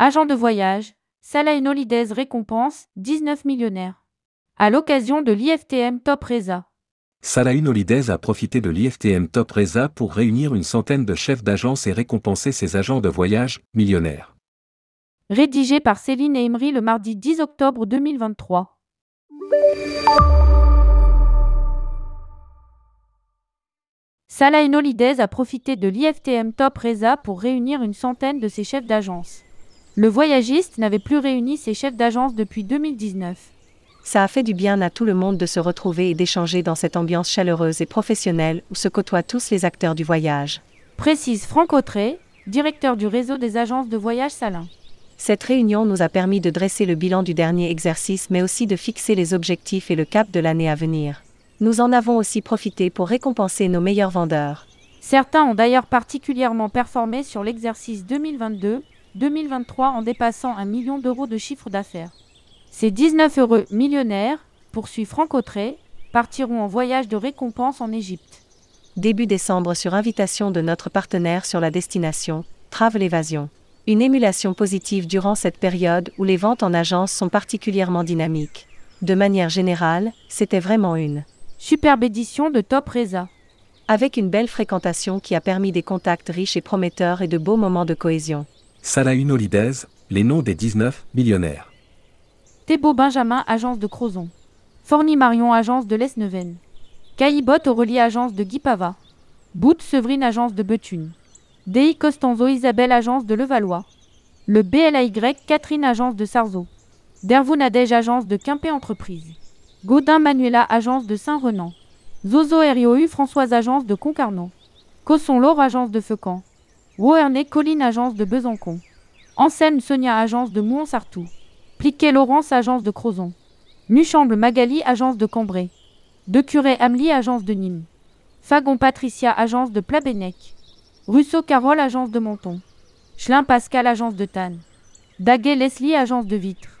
Agent de voyage, Salah Holidays récompense 19 millionnaires. À l'occasion de l'IFTM Top Reza. Salahin Holidays a profité de l'IFTM Top Reza pour réunir une centaine de chefs d'agence et récompenser ses agents de voyage, millionnaires. Rédigé par Céline et Emery le mardi 10 octobre 2023. Salah Holidays a profité de l'IFTM Top Reza pour réunir une centaine de ses chefs d'agence. Le voyagiste n'avait plus réuni ses chefs d'agence depuis 2019. Ça a fait du bien à tout le monde de se retrouver et d'échanger dans cette ambiance chaleureuse et professionnelle où se côtoient tous les acteurs du voyage. Précise Franck Autré, directeur du réseau des agences de voyage Salin. Cette réunion nous a permis de dresser le bilan du dernier exercice mais aussi de fixer les objectifs et le cap de l'année à venir. Nous en avons aussi profité pour récompenser nos meilleurs vendeurs. Certains ont d'ailleurs particulièrement performé sur l'exercice 2022 2023 en dépassant un million d'euros de chiffre d'affaires. Ces 19 heureux millionnaires, poursuit Franck Autré, partiront en voyage de récompense en Égypte. Début décembre sur invitation de notre partenaire sur la destination, Travel Evasion. Une émulation positive durant cette période où les ventes en agence sont particulièrement dynamiques. De manière générale, c'était vraiment une superbe édition de Top Reza. Avec une belle fréquentation qui a permis des contacts riches et prometteurs et de beaux moments de cohésion. Salahin Holidays, les noms des 19 millionnaires. Thébault Benjamin, agence de Crozon. Forny Marion, agence de Lesneven. Caillibot Aurélie, agence de Guipava. Bout Severine, agence de Bethune. Dei Costanzo Isabelle, agence de Levallois. Le BLAY Catherine, agence de Sarzeau. Dervaux Nadège, agence de Quimper Entreprise. Gaudin Manuela, agence de Saint-Renan. Zozo RIOU Françoise, agence de Concarneau. Cosson Laure, agence de Feucan. Woerney Colline, agence de Besançon. Enseigne Sonia, agence de Mouan-Sartou. Pliquet Laurence, agence de Crozon. Nuchamble Magali, agence de Cambrai. De Curé Amelie, agence de Nîmes. Fagon Patricia, agence de Plabennec. Russo Carole, agence de Menton. Schlin Pascal, agence de Tannes. Daguet Leslie, agence de Vitre.